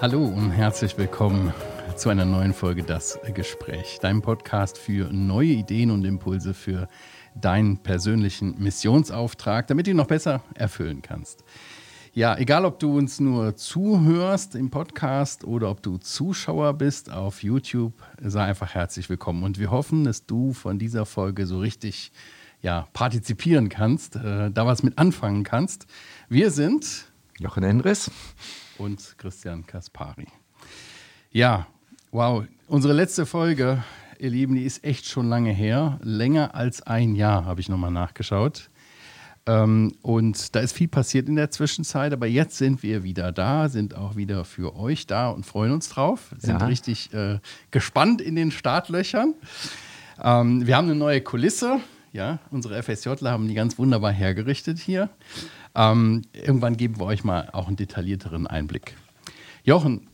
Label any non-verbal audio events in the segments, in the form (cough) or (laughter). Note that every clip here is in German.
Hallo und herzlich willkommen zu einer neuen Folge Das Gespräch, deinem Podcast für neue Ideen und Impulse für deinen persönlichen Missionsauftrag, damit du ihn noch besser erfüllen kannst. Ja, egal ob du uns nur zuhörst im Podcast oder ob du Zuschauer bist auf YouTube, sei einfach herzlich willkommen. Und wir hoffen, dass du von dieser Folge so richtig ja, partizipieren kannst, äh, da was mit anfangen kannst. Wir sind Jochen Endres und Christian Kaspari. Ja, wow. Unsere letzte Folge, ihr Lieben, die ist echt schon lange her. Länger als ein Jahr habe ich nochmal nachgeschaut. Ähm, und da ist viel passiert in der Zwischenzeit, aber jetzt sind wir wieder da, sind auch wieder für euch da und freuen uns drauf. Sind ja. richtig äh, gespannt in den Startlöchern. Ähm, wir haben eine neue Kulisse. Ja, unsere FSJler haben die ganz wunderbar hergerichtet hier. Ähm, irgendwann geben wir euch mal auch einen detaillierteren Einblick. Jochen,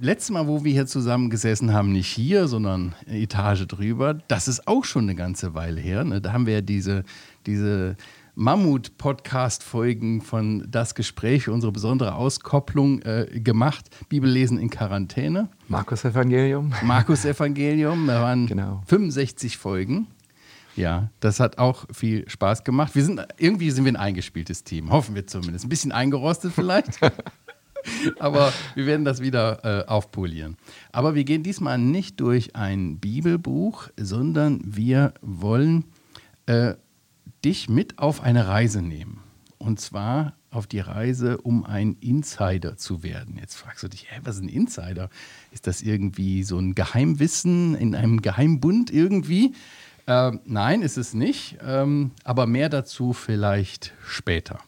letztes Mal, wo wir hier zusammen gesessen haben, nicht hier, sondern eine Etage drüber, das ist auch schon eine ganze Weile her. Ne? Da haben wir ja diese, diese Mammut-Podcast-Folgen von Das Gespräch, unsere besondere Auskopplung äh, gemacht. Bibellesen in Quarantäne. Markus Evangelium. Markus Evangelium, da waren genau. 65 Folgen. Ja, das hat auch viel Spaß gemacht. Wir sind, irgendwie sind wir ein eingespieltes Team, hoffen wir zumindest. Ein bisschen eingerostet vielleicht. (laughs) Aber wir werden das wieder äh, aufpolieren. Aber wir gehen diesmal nicht durch ein Bibelbuch, sondern wir wollen äh, dich mit auf eine Reise nehmen. Und zwar auf die Reise, um ein Insider zu werden. Jetzt fragst du dich, hä, was ist ein Insider? Ist das irgendwie so ein Geheimwissen in einem Geheimbund irgendwie? Ähm, nein, ist es nicht, ähm, aber mehr dazu vielleicht später.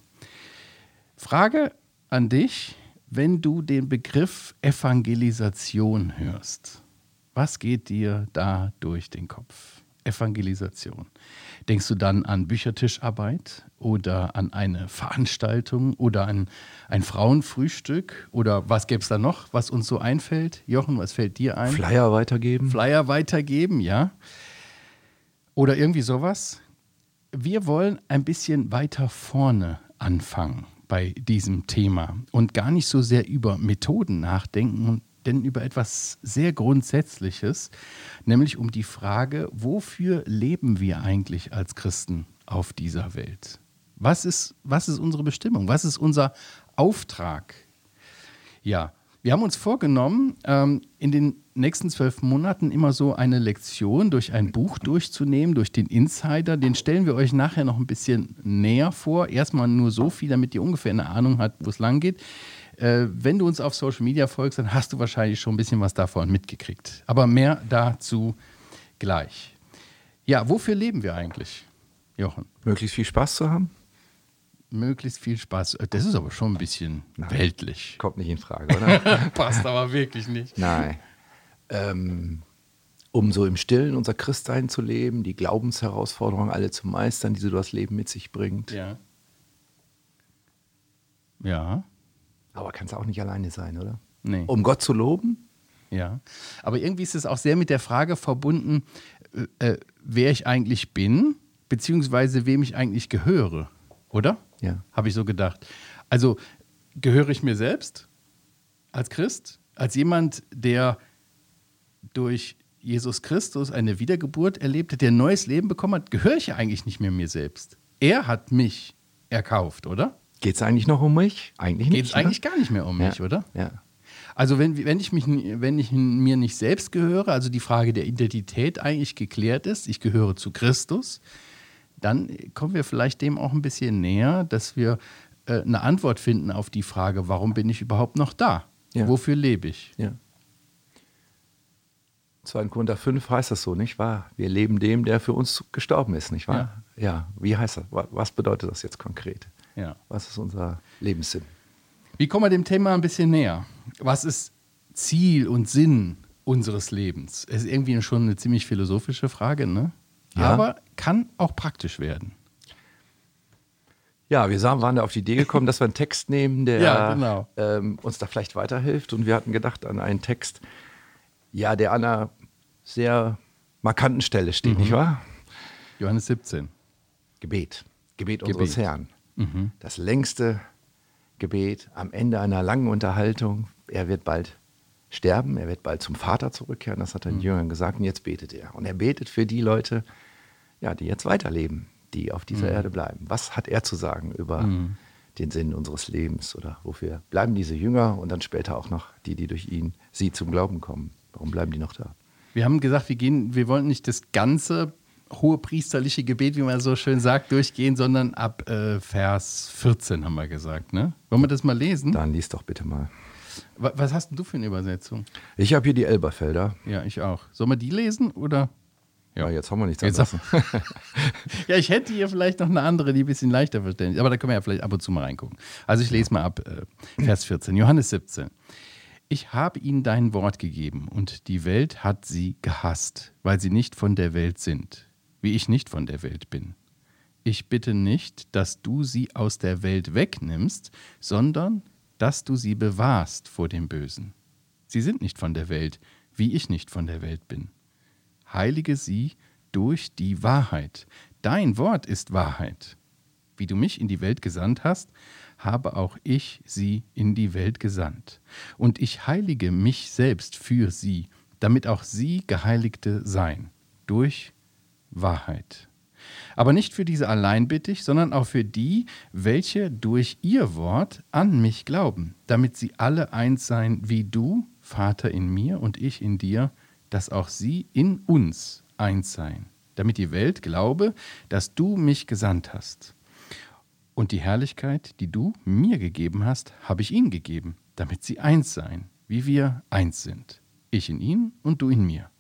Frage an dich, wenn du den Begriff Evangelisation hörst. Was geht dir da durch den Kopf? Evangelisation. Denkst du dann an Büchertischarbeit oder an eine Veranstaltung oder an ein Frauenfrühstück oder was gäbe es da noch, was uns so einfällt? Jochen, was fällt dir ein? Flyer weitergeben. Flyer weitergeben, ja oder irgendwie sowas. Wir wollen ein bisschen weiter vorne anfangen bei diesem Thema und gar nicht so sehr über Methoden nachdenken, denn über etwas sehr Grundsätzliches, nämlich um die Frage, wofür leben wir eigentlich als Christen auf dieser Welt? Was ist, was ist unsere Bestimmung? Was ist unser Auftrag? Ja, wir haben uns vorgenommen, ähm, in den nächsten zwölf Monaten immer so eine Lektion durch ein Buch durchzunehmen, durch den Insider. Den stellen wir euch nachher noch ein bisschen näher vor. Erstmal nur so viel, damit ihr ungefähr eine Ahnung habt, wo es lang geht. Äh, wenn du uns auf Social Media folgst, dann hast du wahrscheinlich schon ein bisschen was davon mitgekriegt. Aber mehr dazu gleich. Ja, wofür leben wir eigentlich, Jochen? Möglichst viel Spaß zu haben möglichst viel Spaß. Das ist aber schon ein bisschen Nein, weltlich. Kommt nicht in Frage, oder? (laughs) Passt aber wirklich nicht. Nein. Ähm, um so im Stillen unser Christsein zu leben, die Glaubensherausforderungen alle zu meistern, die so das Leben mit sich bringt. Ja. Ja. Aber kann es auch nicht alleine sein, oder? Nee. Um Gott zu loben? Ja. Aber irgendwie ist es auch sehr mit der Frage verbunden, äh, äh wer ich eigentlich bin, beziehungsweise wem ich eigentlich gehöre, oder? Ja. Habe ich so gedacht. Also gehöre ich mir selbst als Christ, als jemand, der durch Jesus Christus eine Wiedergeburt erlebt hat, der ein neues Leben bekommen hat, gehöre ich ja eigentlich nicht mehr mir selbst. Er hat mich erkauft, oder? Geht es eigentlich noch um mich? Eigentlich nicht. Geht es eigentlich gar nicht mehr um mich, ja. oder? Ja. Also wenn, wenn, ich mich, wenn ich mir nicht selbst gehöre, also die Frage der Identität eigentlich geklärt ist, ich gehöre zu Christus, dann kommen wir vielleicht dem auch ein bisschen näher, dass wir äh, eine Antwort finden auf die Frage, warum bin ich überhaupt noch da? Ja. Wofür lebe ich? Ja. 2. Korinther 5 heißt das so, nicht wahr? Wir leben dem, der für uns gestorben ist, nicht wahr? Ja. ja. Wie heißt das? Was bedeutet das jetzt konkret? Ja. Was ist unser Lebenssinn? Wie kommen wir dem Thema ein bisschen näher? Was ist Ziel und Sinn unseres Lebens? Es ist irgendwie schon eine ziemlich philosophische Frage, ne? Ja. Aber kann auch praktisch werden. Ja, wir waren da auf die Idee gekommen, dass wir einen Text nehmen, der ja, genau. ähm, uns da vielleicht weiterhilft. Und wir hatten gedacht an einen Text, ja, der an einer sehr markanten Stelle steht, mhm. nicht wahr? Johannes 17. Gebet. Gebet, Gebet. unseres Herrn. Mhm. Das längste Gebet am Ende einer langen Unterhaltung. Er wird bald sterben, er wird bald zum Vater zurückkehren, das hat er den mhm. Jüngern gesagt, und jetzt betet er. Und er betet für die Leute, ja, die jetzt weiterleben, die auf dieser mhm. Erde bleiben. Was hat er zu sagen über mhm. den Sinn unseres Lebens oder wofür bleiben diese Jünger und dann später auch noch die, die durch ihn, sie zum Glauben kommen? Warum bleiben die noch da? Wir haben gesagt, wir gehen, wir wollen nicht das ganze hohe priesterliche Gebet, wie man so schön sagt, durchgehen, sondern ab äh, Vers 14 haben wir gesagt. Ne? Wollen wir das mal lesen? Dann lies doch bitte mal. Was hast du für eine Übersetzung? Ich habe hier die Elberfelder. Ja, ich auch. Sollen wir die lesen oder? Ja, ja jetzt haben wir nichts anderes. (laughs) ja, ich hätte hier vielleicht noch eine andere, die ein bisschen leichter verständlich ist. Aber da können wir ja vielleicht ab und zu mal reingucken. Also ich lese mal ab, äh, Vers 14, Johannes 17. Ich habe ihnen dein Wort gegeben und die Welt hat sie gehasst, weil sie nicht von der Welt sind, wie ich nicht von der Welt bin. Ich bitte nicht, dass du sie aus der Welt wegnimmst, sondern dass du sie bewahrst vor dem Bösen. Sie sind nicht von der Welt, wie ich nicht von der Welt bin. Heilige sie durch die Wahrheit. Dein Wort ist Wahrheit. Wie du mich in die Welt gesandt hast, habe auch ich sie in die Welt gesandt. Und ich heilige mich selbst für sie, damit auch sie Geheiligte seien, durch Wahrheit. Aber nicht für diese allein bitte ich, sondern auch für die, welche durch ihr Wort an mich glauben, damit sie alle eins seien wie du, Vater in mir und ich in dir, dass auch sie in uns eins seien, damit die Welt glaube, dass du mich gesandt hast. Und die Herrlichkeit, die du mir gegeben hast, habe ich ihnen gegeben, damit sie eins seien, wie wir eins sind. Ich in ihnen und du in mir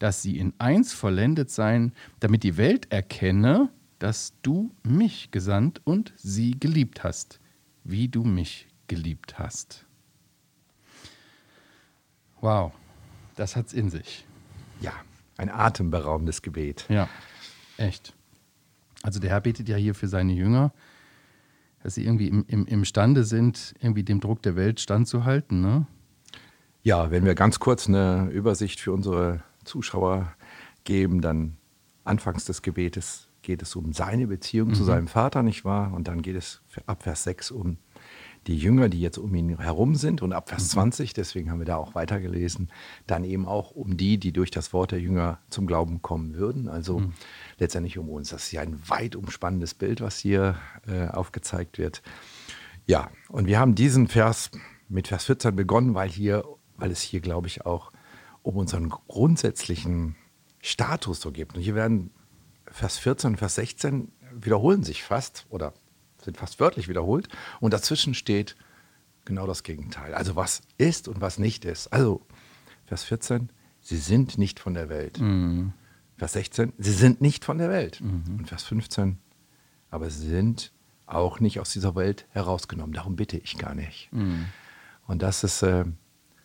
dass sie in eins vollendet seien, damit die Welt erkenne, dass du mich gesandt und sie geliebt hast, wie du mich geliebt hast. Wow, das hat's in sich. Ja, ein atemberaubendes Gebet. Ja, echt. Also der Herr betet ja hier für seine Jünger, dass sie irgendwie im, im, imstande sind, irgendwie dem Druck der Welt standzuhalten. Ne? Ja, wenn wir ganz kurz eine Übersicht für unsere Zuschauer geben, dann anfangs des Gebetes geht es um seine Beziehung mhm. zu seinem Vater, nicht wahr? Und dann geht es ab Vers 6 um die Jünger, die jetzt um ihn herum sind. Und ab Vers mhm. 20, deswegen haben wir da auch weitergelesen, dann eben auch um die, die durch das Wort der Jünger zum Glauben kommen würden. Also mhm. letztendlich um uns. Das ist ja ein weit umspannendes Bild, was hier äh, aufgezeigt wird. Ja, und wir haben diesen Vers mit Vers 14 begonnen, weil hier, weil es hier, glaube ich, auch um unseren grundsätzlichen Status so gibt. Und hier werden Vers 14 und Vers 16 wiederholen sich fast oder sind fast wörtlich wiederholt. Und dazwischen steht genau das Gegenteil. Also was ist und was nicht ist. Also Vers 14, sie sind nicht von der Welt. Mhm. Vers 16, sie sind nicht von der Welt. Mhm. Und Vers 15, aber sie sind auch nicht aus dieser Welt herausgenommen. Darum bitte ich gar nicht. Mhm. Und das ist, äh,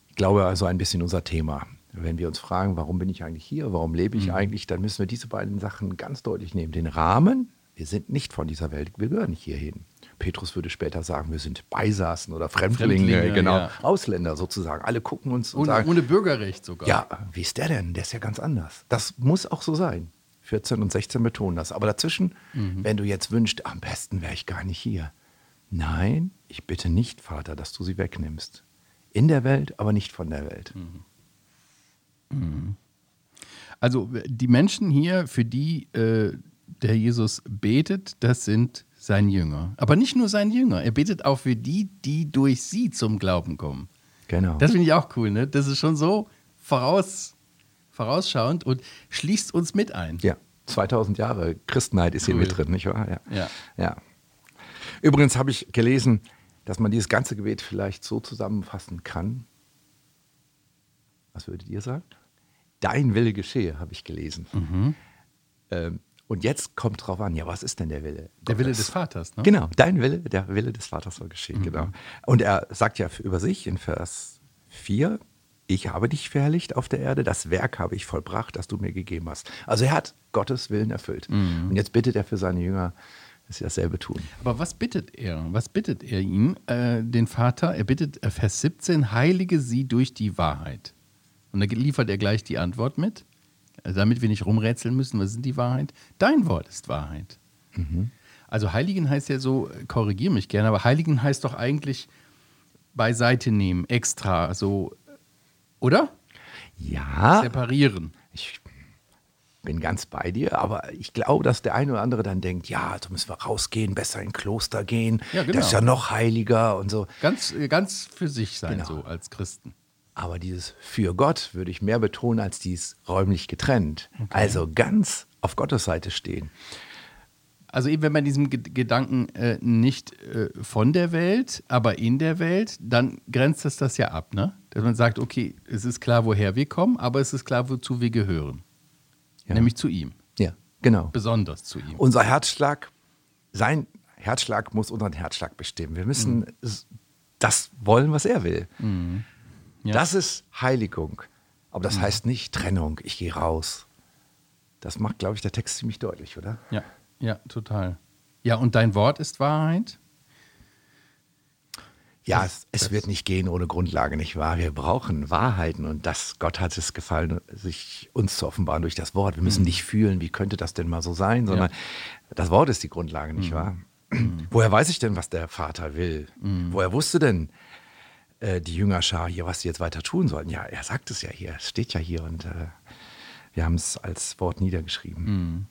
ich glaube, also ein bisschen unser Thema. Wenn wir uns fragen, warum bin ich eigentlich hier, warum lebe ich mhm. eigentlich, dann müssen wir diese beiden Sachen ganz deutlich nehmen. Den Rahmen, wir sind nicht von dieser Welt, wir gehören nicht hierhin. Petrus würde später sagen, wir sind Beisaßen oder Fremdlinge, Fremdlinge genau, ja. Ausländer sozusagen. Alle gucken uns und ohne, sagen, ohne Bürgerrecht sogar. Ja, wie ist der denn? Der ist ja ganz anders. Das muss auch so sein. 14 und 16 betonen das. Aber dazwischen, mhm. wenn du jetzt wünschst, am besten wäre ich gar nicht hier. Nein, ich bitte nicht, Vater, dass du sie wegnimmst. In der Welt, aber nicht von der Welt. Mhm. Also die Menschen hier, für die äh, der Jesus betet, das sind sein Jünger. Aber nicht nur sein Jünger, er betet auch für die, die durch sie zum Glauben kommen. Genau. Das finde ich auch cool, ne? Das ist schon so voraus, vorausschauend und schließt uns mit ein. Ja, 2000 Jahre Christenheit ist cool. hier mit drin, nicht wahr? Ja. ja. ja. Übrigens habe ich gelesen, dass man dieses ganze Gebet vielleicht so zusammenfassen kann, was würdet ihr sagen? Dein Wille geschehe, habe ich gelesen. Mhm. Ähm, und jetzt kommt drauf an, ja, was ist denn der Wille? Der Wille des Vaters, ne? Genau, dein Wille, der Wille des Vaters soll geschehen, mhm. genau. Und er sagt ja über sich in Vers 4, ich habe dich verherrlicht auf der Erde, das Werk habe ich vollbracht, das du mir gegeben hast. Also er hat Gottes Willen erfüllt. Mhm. Und jetzt bittet er für seine Jünger, dass sie dasselbe tun. Aber was bittet er? Was bittet er ihn, äh, den Vater? Er bittet, äh, Vers 17, heilige sie durch die Wahrheit. Und da liefert er gleich die Antwort mit, also damit wir nicht rumrätseln müssen, was ist die Wahrheit? Dein Wort ist Wahrheit. Mhm. Also heiligen heißt ja so, korrigiere mich gerne, aber heiligen heißt doch eigentlich beiseite nehmen, extra, so, oder? Ja. Separieren. Ich bin ganz bei dir, aber ich glaube, dass der eine oder andere dann denkt, ja, also müssen wir rausgehen, besser in Kloster gehen, Ja, genau. das ist ja noch heiliger und so. Ganz, ganz für sich sein, Genau. so als Christen. Aber dieses für Gott würde ich mehr betonen als dies räumlich getrennt. Also ganz auf Gottes Seite stehen. Also eben, wenn man diesem Ge- Gedanken äh, nicht äh, von der Welt, aber in der Welt, dann grenzt es das ja ab, ne? Dass man sagt, okay, es ist klar, woher wir kommen, aber es ist klar, wozu wir gehören. Ja. Nämlich zu ihm. Ja, genau. Besonders zu ihm. Unser Herzschlag, sein Herzschlag muss unseren Herzschlag bestimmen. Wir müssen s- das wollen, was er will. Ja. Das ist Heiligung. Aber das heißt nicht Trennung, ich gehe raus. Das macht, glaube ich, der Text ziemlich deutlich, oder? Ja, ja, total. Ja, und dein Wort ist Wahrheit? Ja, Das- es, es das- wird nicht gehen ohne Grundlage, nicht wahr? Wir brauchen Wahrheiten und das, Gott hat es gefallen, sich uns zu offenbaren durch das Wort. Wir müssen nicht fühlen, wie könnte das denn mal so sein, sondern das Wort ist die Grundlage, nicht wahr? Woher weiß ich denn, was der Vater will? Woher wusste denn äh, die Jüngerschar hier, was sie jetzt weiter tun sollen? Ja, er sagt es ja hier, es steht ja hier und äh, wir haben es als Wort niedergeschrieben.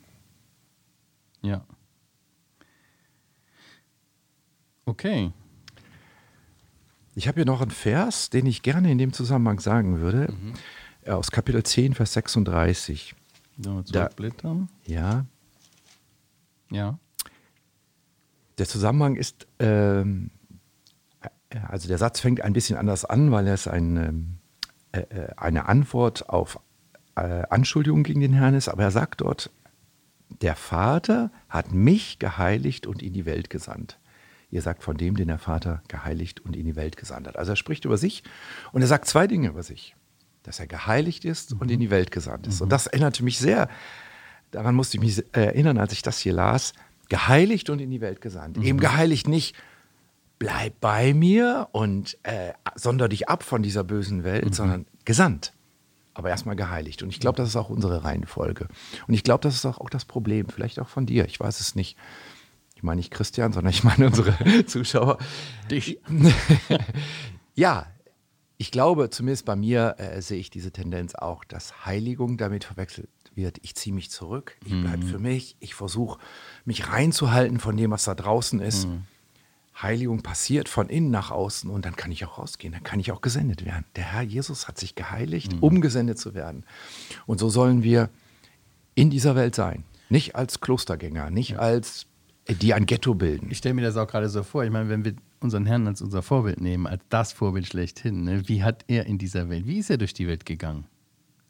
Ja. Okay. Ich habe hier noch einen Vers, den ich gerne in dem Zusammenhang sagen würde, äh, aus Kapitel 10, Vers 36. So, Da- zurückblättern. Ja, Ja. der Zusammenhang ist, ähm, äh, also der Satz fängt ein bisschen anders an, weil er ein, ähm, äh, äh, eine Antwort auf äh, Anschuldigungen gegen den Herrn ist, aber er sagt dort, der Vater hat mich geheiligt und in die Welt gesandt. Ihr sagt von dem, den der Vater geheiligt und in die Welt gesandt hat. Also er spricht über sich und er sagt zwei Dinge über sich. Dass er geheiligt ist und in die Welt gesandt ist. Und das erinnerte mich sehr, daran musste ich mich erinnern, als ich das hier las, geheiligt und in die Welt gesandt. Eben geheiligt nicht, bleib bei mir und äh, sonder dich ab von dieser bösen Welt, sondern gesandt. Aber erstmal geheiligt. Und ich glaube, das ist auch unsere Reihenfolge. Und ich glaube, das ist auch, auch das Problem, vielleicht auch von dir. Ich weiß es nicht. Ich meine nicht Christian, sondern ich meine unsere (laughs) Zuschauer. Dich. (laughs) Ja, ich glaube, zumindest bei mir äh, sehe ich diese Tendenz auch, dass Heiligung damit verwechselt wird. Ich ziehe mich zurück, ich bleibe für mich, ich versuche mich reinzuhalten von dem, was da draußen ist. Heiligung passiert von innen nach außen und dann kann ich auch rausgehen, dann kann ich auch gesendet werden. Der Herr Jesus hat sich geheiligt, um gesendet zu werden. Und so sollen wir in dieser Welt sein. Nicht als Klostergänger, nicht als äh, die ein Ghetto bilden. Ich stelle mir das auch gerade so vor. Ich meine, wenn wir unseren Herrn als unser Vorbild nehmen, als das Vorbild schlechthin, ne? wie hat er in dieser Welt, wie ist er durch die Welt gegangen?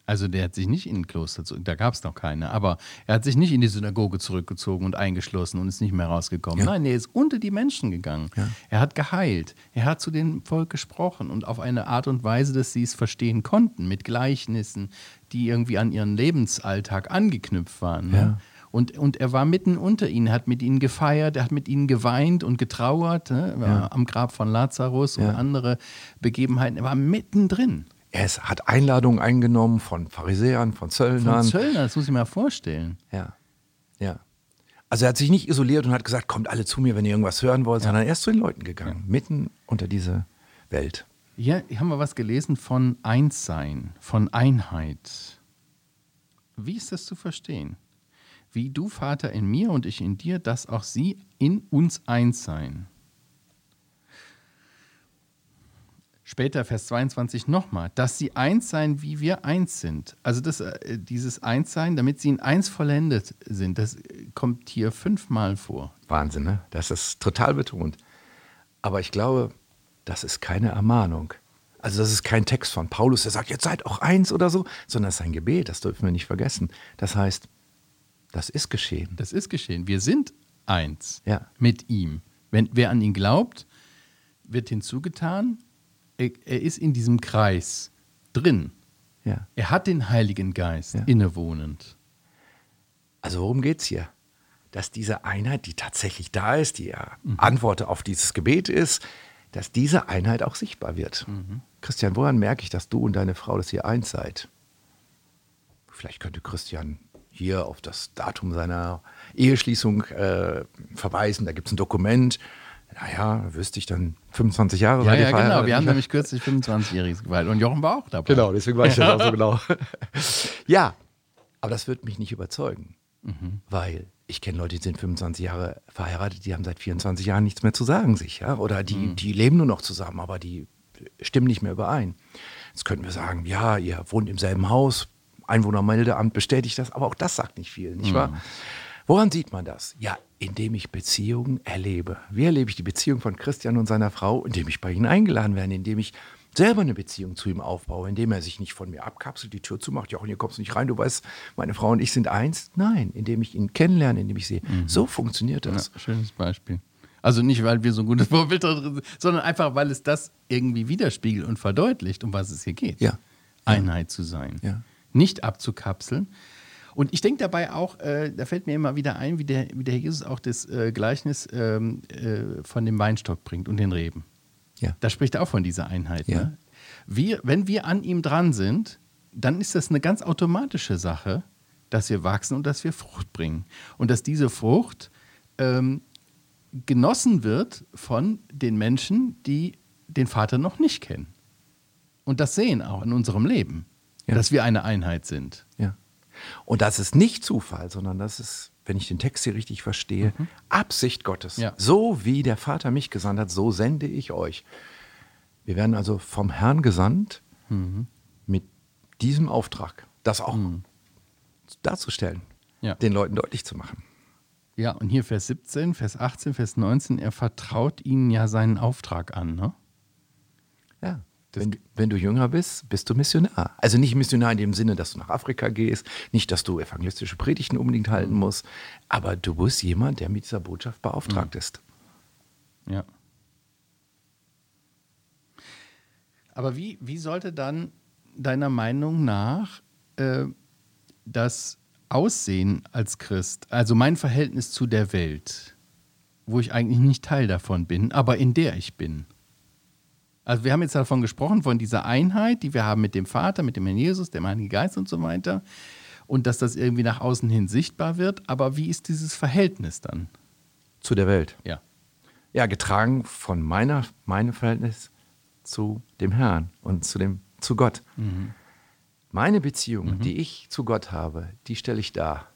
Also der hat sich nicht in ein Kloster, zu- da gab es noch keine, aber er hat sich nicht in die Synagoge zurückgezogen und eingeschlossen und ist nicht mehr rausgekommen. Ja. Nein, er ist unter die Menschen gegangen. Ja. Er hat geheilt. Er hat zu dem Volk gesprochen und auf eine Art und Weise, dass sie es verstehen konnten, mit Gleichnissen, die irgendwie an ihren Lebensalltag angeknüpft waren. Ne? Ja. Und, und er war mitten unter ihnen, hat mit ihnen gefeiert, er hat mit ihnen geweint und getrauert, ne? am Grab von Lazarus und andere Begebenheiten. Er war mittendrin. Er ist, hat Einladungen eingenommen von Pharisäern, von Von Zöllnern. Zöllner, das muss ich mir mal vorstellen. Ja, ja. Also er hat sich nicht isoliert und hat gesagt, kommt alle zu mir, wenn ihr irgendwas hören wollt, sondern er ist zu den Leuten gegangen, mitten unter diese Welt. Hier haben wir was gelesen von Einssein, von Einheit. Wie ist das zu verstehen? Wie du, Vater, in mir und ich in dir, dass auch sie in uns eins seien. Später, Vers 22 nochmal, dass sie eins seien, wie wir eins sind. Also das, äh, dieses Einssein, damit sie in eins vollendet sind, das kommt hier fünfmal vor. Wahnsinn, ne? Das ist total betont. Aber ich glaube, das ist keine Ermahnung. Also das ist kein Text von Paulus, der sagt, jetzt seid auch eins oder so, sondern das ist ein Gebet, das dürfen wir nicht vergessen. Das heißt, das ist geschehen. Das ist geschehen. Wir sind eins Ja. mit ihm. Wenn, wer an ihn glaubt, wird hinzugetan, er, er ist in diesem Kreis drin. Ja. Er hat den Heiligen Geist Ja. innewohnend. Also worum geht es hier? Dass diese Einheit, die tatsächlich da ist, die ja Antwort auf dieses Gebet ist, dass diese Einheit auch sichtbar wird. Christian, woran merke ich, dass du und deine Frau das hier eins seid? Vielleicht könnte Christian hier auf das Datum seiner Eheschließung äh, verweisen. Da gibt es ein Dokument. Naja, wüsste ich dann 25 Jahre. Ja, ja genau. Wir haben nämlich kürzlich 25-jähriges geweiht und Jochen war auch dabei. Genau, deswegen weiß ich das (laughs) auch so genau. ja, aber das wird mich nicht überzeugen, mhm. weil ich kenne Leute, die sind 25 Jahre verheiratet, die haben seit 24 Jahren nichts mehr zu sagen sich, ja, oder die, mhm. die leben nur noch zusammen, aber die stimmen nicht mehr überein. Jetzt könnten wir sagen, ja, ihr wohnt im selben Haus, Einwohnermeldeamt bestätigt das, aber auch das sagt nicht viel, nicht mhm. wahr? Woran sieht man das? Ja, indem ich Beziehungen erlebe. Wie erlebe ich die Beziehung von Christian und seiner Frau? Indem ich bei ihnen eingeladen werde, indem ich selber eine Beziehung zu ihm aufbaue, indem er sich nicht von mir abkapselt, die Tür zumacht, ja, und hier kommst du nicht rein, du weißt, meine Frau und ich sind eins. Nein, indem ich ihn kennenlerne, indem ich sehe, mhm. so funktioniert das. Ja, schönes Beispiel. Also nicht, weil wir so ein gutes Vorbild drin sind, sondern einfach, weil es das irgendwie widerspiegelt und verdeutlicht, um was es hier geht. Ja. Einheit zu sein. Ja. Nicht abzukapseln. Und ich denke dabei auch, äh, da fällt mir immer wieder ein, wie der, wie der Jesus auch das äh, Gleichnis ähm, äh, von dem Weinstock bringt und den Reben. Ja. Da spricht er auch von dieser Einheit. Ja. Ne? Wir, wenn wir an ihm dran sind, dann ist das eine ganz automatische Sache, dass wir wachsen und dass wir Frucht bringen. Und dass diese Frucht ähm, genossen wird von den Menschen, die den Vater noch nicht kennen. Und das sehen auch in unserem Leben, ja. dass wir eine Einheit sind. Ja. Und das ist nicht Zufall, sondern das ist, wenn ich den Text hier richtig verstehe, mhm. Absicht Gottes. Ja. So wie der Vater mich gesandt hat, so sende ich euch. Wir werden also vom Herrn gesandt mhm. mit diesem Auftrag, das auch mhm. darzustellen, ja. den Leuten deutlich zu machen. Ja, und hier Vers 17, Vers 18, Vers 19, er vertraut ihnen ja seinen Auftrag an, ne? Ja. Wenn, wenn, du jünger bist, bist du Missionar. Also nicht Missionar in dem Sinne, dass du nach Afrika gehst, nicht, dass du evangelistische Predigten unbedingt halten mhm. musst, aber du bist jemand, der mit dieser Botschaft beauftragt mhm. ist. Ja. Aber wie, wie sollte dann deiner Meinung nach äh, das aussehen als Christ? Also mein Verhältnis zu der Welt, wo ich eigentlich nicht Teil davon bin, aber in der ich bin. Also wir haben jetzt davon gesprochen, von dieser Einheit, die wir haben mit dem Vater, mit dem Herrn Jesus, dem Heiligen Geist und so weiter. Und dass das irgendwie nach außen hin sichtbar wird. Aber wie ist dieses Verhältnis dann? Zu der Welt. Ja. Ja, getragen von meiner, meinem Verhältnis zu dem Herrn und zu, dem, zu Gott. Mhm. Meine Beziehung, mhm. die ich zu Gott habe, die stelle ich dar.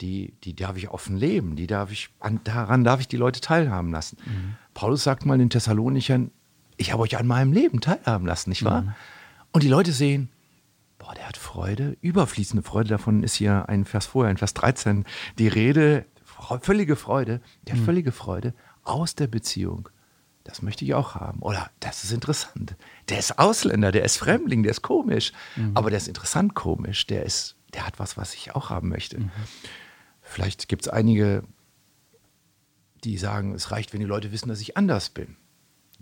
Die, die darf ich offen leben, die darf ich, an, daran darf ich die Leute teilhaben lassen. Mhm. Paulus sagt mal den Thessalonichern, ich habe euch an meinem Leben teilhaben lassen, nicht wahr? Mhm. Und die Leute sehen, boah, der hat Freude, überfließende Freude, davon ist hier ein Vers vorher, ein Vers 13, die Rede, völlige Freude, der hat mhm. völlige Freude aus der Beziehung das möchte ich auch haben. Oder das ist interessant. Der ist Ausländer, der ist Fremdling, der ist komisch. Mhm. Aber der ist interessant komisch. Der, ist, der hat was, was ich auch haben möchte. Mhm. Vielleicht gibt es einige, die sagen, es reicht, wenn die Leute wissen, dass ich anders bin.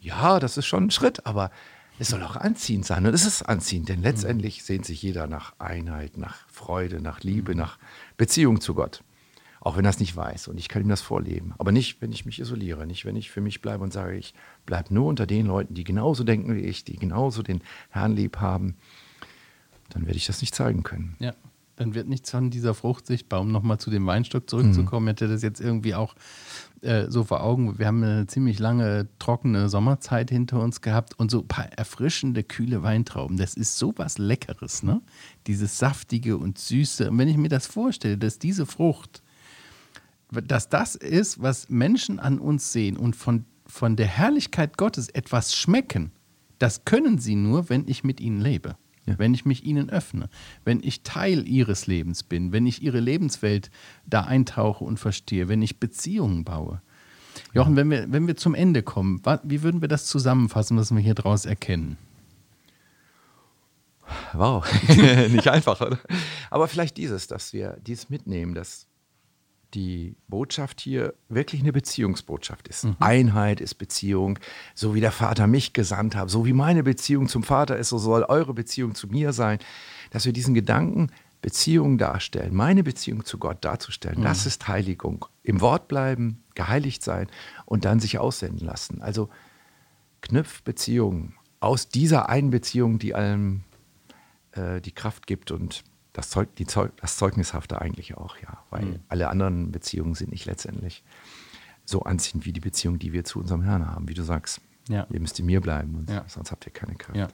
Ja, das ist schon ein Schritt, aber es soll auch anziehend sein. Und es ist anziehend, denn letztendlich sehnt sich jeder nach Einheit, nach Freude, nach Liebe, nach Beziehung zu Gott. Auch wenn er es nicht weiß. Und ich kann ihm das vorleben. Aber nicht, wenn ich mich isoliere. Nicht, wenn ich für mich bleibe und sage, ich bleibe nur unter den Leuten, die genauso denken wie ich, die genauso den Herrn lieb haben. Dann werde ich das nicht zeigen können. Ja, dann wird nichts von dieser Frucht sichtbar. Um nochmal zu dem Weinstock zurückzukommen, mhm. hätte das jetzt irgendwie auch äh, so vor Augen. Wir haben eine ziemlich lange trockene Sommerzeit hinter uns gehabt und so ein paar erfrischende, kühle Weintrauben. Das ist so was Leckeres, ne? Dieses saftige und süße. Und wenn ich mir das vorstelle, dass diese Frucht dass das ist, was Menschen an uns sehen und von, von der Herrlichkeit Gottes etwas schmecken, das können sie nur, wenn ich mit ihnen lebe. Ja. Wenn ich mich ihnen öffne, wenn ich Teil ihres Lebens bin, wenn ich ihre Lebenswelt da eintauche und verstehe, wenn ich Beziehungen baue. Jochen, wenn wir, wenn wir zum Ende kommen, wie würden wir das zusammenfassen, was wir hier draus erkennen? Wow, (laughs) nicht einfach, oder? Aber vielleicht dieses, dass wir dies mitnehmen, dass die Botschaft hier wirklich eine Beziehungsbotschaft ist. Mhm. Einheit ist Beziehung, so wie der Vater mich gesandt hat, so wie meine Beziehung zum Vater ist, so soll eure Beziehung zu mir sein, dass wir diesen Gedanken Beziehung darstellen, meine Beziehung zu Gott darzustellen, mhm. das ist Heiligung. Im Wort bleiben, geheiligt sein und dann sich aussenden lassen. Also knüpft Beziehungen aus dieser einen Beziehung, die allem äh, die Kraft gibt und das, Zeug, die Zeug, das Zeugnishafte eigentlich auch, ja. Weil mhm. alle anderen Beziehungen sind nicht letztendlich so anziehend wie die Beziehung, die wir zu unserem Herrn haben, wie du sagst. Ja. Ihr müsst in mir bleiben, und ja. sonst habt ihr keine Kraft. Ja.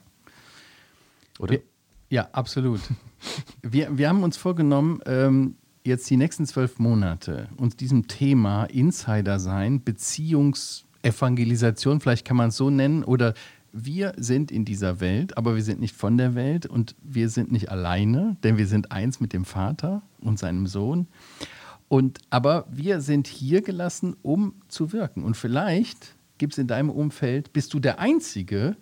Oder? Wir, ja, absolut. (laughs) wir, wir haben uns vorgenommen, ähm, jetzt die nächsten zwölf Monate uns diesem Thema Insider sein, Beziehungsevangelisation, vielleicht kann man es so nennen, oder wir sind in dieser Welt, aber wir sind nicht von der Welt und wir sind nicht alleine, denn wir sind eins mit dem Vater und seinem Sohn. Und, aber wir sind hier gelassen, um zu wirken. Und vielleicht gibt es in deinem Umfeld, bist du der Einzige,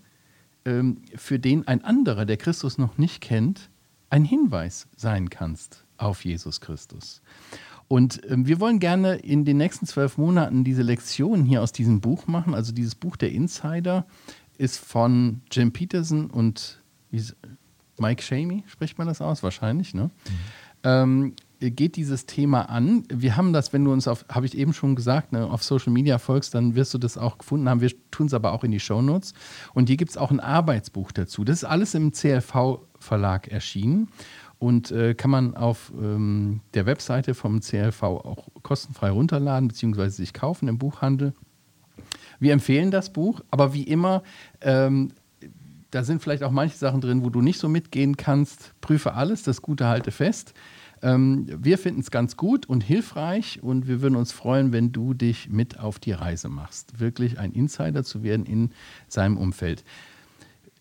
ähm, für den ein anderer, der Christus noch nicht kennt, ein Hinweis sein kannst auf Jesus Christus. Und ähm, wir wollen gerne in den nächsten zwölf Monaten diese Lektionen hier aus diesem Buch machen. Also dieses Buch der Insider ist von Jim Peterson und Mike Shamey, spricht man das aus? Wahrscheinlich, ne? Mhm. Ähm, geht dieses Thema an. Wir haben das, wenn du uns auf, habe ich eben schon gesagt, ne, auf Social Media folgst, dann wirst du das auch gefunden haben. Wir tun es aber auch in die Shownotes. Und hier gibt es auch ein Arbeitsbuch dazu. Das ist alles im CLV-Verlag erschienen und äh, kann man auf ähm, der Webseite vom CLV auch kostenfrei runterladen bzw. sich kaufen im Buchhandel. Wir empfehlen das Buch, aber wie immer, ähm, da sind vielleicht auch manche Sachen drin, wo du nicht so mitgehen kannst. Prüfe alles, das Gute halte fest. Ähm, wir finden es ganz gut und hilfreich und wir würden uns freuen, wenn du dich mit auf die Reise machst, wirklich ein Insider zu werden in seinem Umfeld.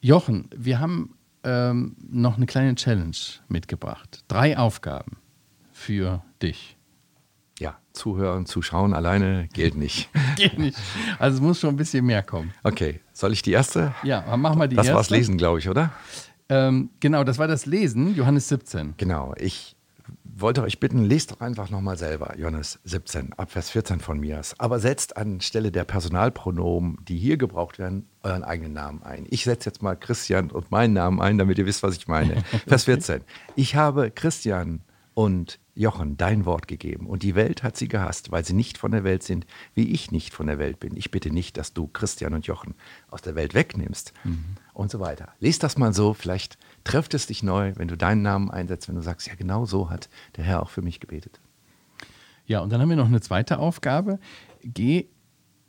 Jochen, wir haben ähm, noch eine kleine Challenge mitgebracht. Drei Aufgaben für dich. Ja, zuhören, zuschauen alleine gilt nicht. (laughs) Geht nicht. Also es muss schon ein bisschen mehr kommen. Okay, soll ich die erste? Ja, mach mal die das erste. Das war's Lesen, glaube ich, oder? Ähm, genau, das war das Lesen, Johannes 17. Genau, ich wollte euch bitten, lest doch einfach nochmal selber Johannes 17, Abvers 14 von mir. Aber setzt anstelle der Personalpronomen, die hier gebraucht werden, euren eigenen Namen ein. Ich setze jetzt mal Christian und meinen Namen ein, damit ihr wisst, was ich meine. (laughs) Vers 14. Ich habe Christian und Jochen dein Wort gegeben und die Welt hat sie gehasst, weil sie nicht von der Welt sind, wie ich nicht von der Welt bin. Ich bitte nicht, dass du Christian und Jochen aus der Welt wegnimmst mhm. und so weiter. Lest das mal so, vielleicht trifft es dich neu, wenn du deinen Namen einsetzt, wenn du sagst, ja, genau so hat der Herr auch für mich gebetet. Ja, und dann haben wir noch eine zweite Aufgabe. Geh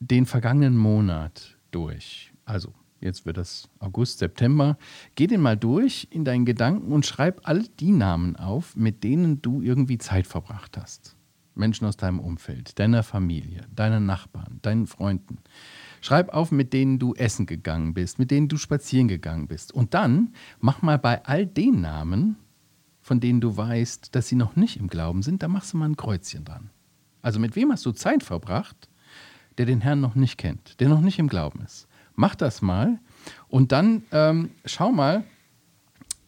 den vergangenen Monat durch. Also, jetzt wird das August, September. Geh den mal durch in deinen Gedanken und schreib all die Namen auf, mit denen du irgendwie Zeit verbracht hast. Menschen aus deinem Umfeld, deiner Familie, deinen Nachbarn, deinen Freunden. Schreib auf, mit denen du essen gegangen bist, mit denen du spazieren gegangen bist. Und dann mach mal bei all den Namen, von denen du weißt, dass sie noch nicht im Glauben sind, da machst du mal ein Kreuzchen dran. Also mit wem hast du Zeit verbracht, der den Herrn noch nicht kennt, der noch nicht im Glauben ist? Mach das mal und dann ähm, schau mal,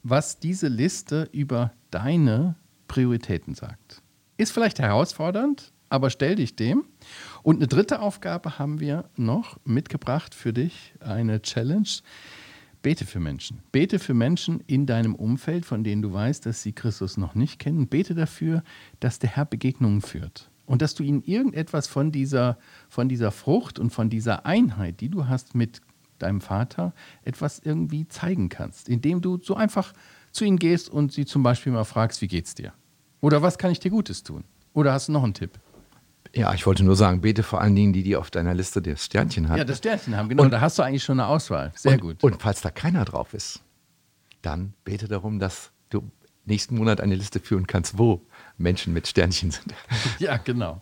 was diese Liste über deine Prioritäten sagt. Ist vielleicht herausfordernd, aber stell dich dem. Und eine dritte Aufgabe haben wir noch mitgebracht für dich, eine Challenge. Bete für Menschen. Bete für Menschen in deinem Umfeld, von denen du weißt, dass sie Christus noch nicht kennen. Bete dafür, dass der Herr Begegnungen führt. Und dass du ihnen irgendetwas von dieser, von dieser Frucht und von dieser Einheit, die du hast mit deinem Vater, etwas irgendwie zeigen kannst. Indem du so einfach zu ihnen gehst und sie zum Beispiel mal fragst, wie geht's dir? Oder was kann ich dir Gutes tun? Oder hast du noch einen Tipp? Ja, ich wollte nur sagen, bete vor allen Dingen die, die auf deiner Liste das Sternchen haben. Ja, das Sternchen haben, genau. Und, da hast du eigentlich schon eine Auswahl. Sehr und, gut. Und falls da keiner drauf ist, dann bete darum, dass du nächsten Monat eine Liste führen kannst, wo Menschen mit Sternchen sind. (laughs) Ja, genau.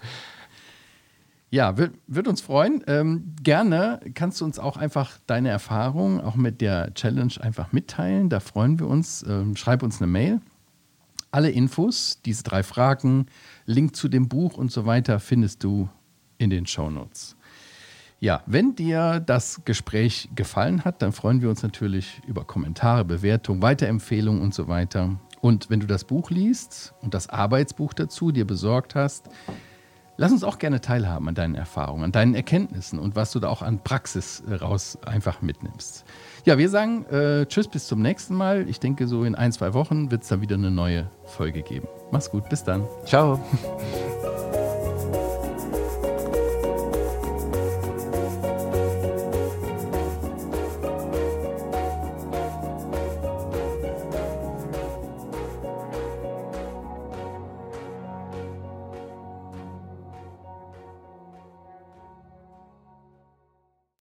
Ja, wird, wird uns freuen. Ähm, gerne kannst du uns auch einfach deine Erfahrungen auch mit der Challenge einfach mitteilen. Da freuen wir uns. Ähm, schreib uns eine Mail. Alle Infos, diese drei Fragen, Link zu dem Buch und so weiter findest du in den Show Notes. Ja, wenn dir das Gespräch gefallen hat, dann freuen wir uns natürlich über Kommentare, Bewertungen, Weiterempfehlungen und so weiter. Und wenn du das Buch liest und das Arbeitsbuch dazu dir besorgt hast, lass uns auch gerne teilhaben an deinen Erfahrungen, an deinen Erkenntnissen und was du da auch an Praxis raus einfach mitnimmst. Ja, wir sagen äh, Tschüss, bis zum nächsten Mal. Ich denke, so in ein, zwei Wochen wird es da wieder eine neue Folge geben. Mach's gut, bis dann. Ciao. (laughs)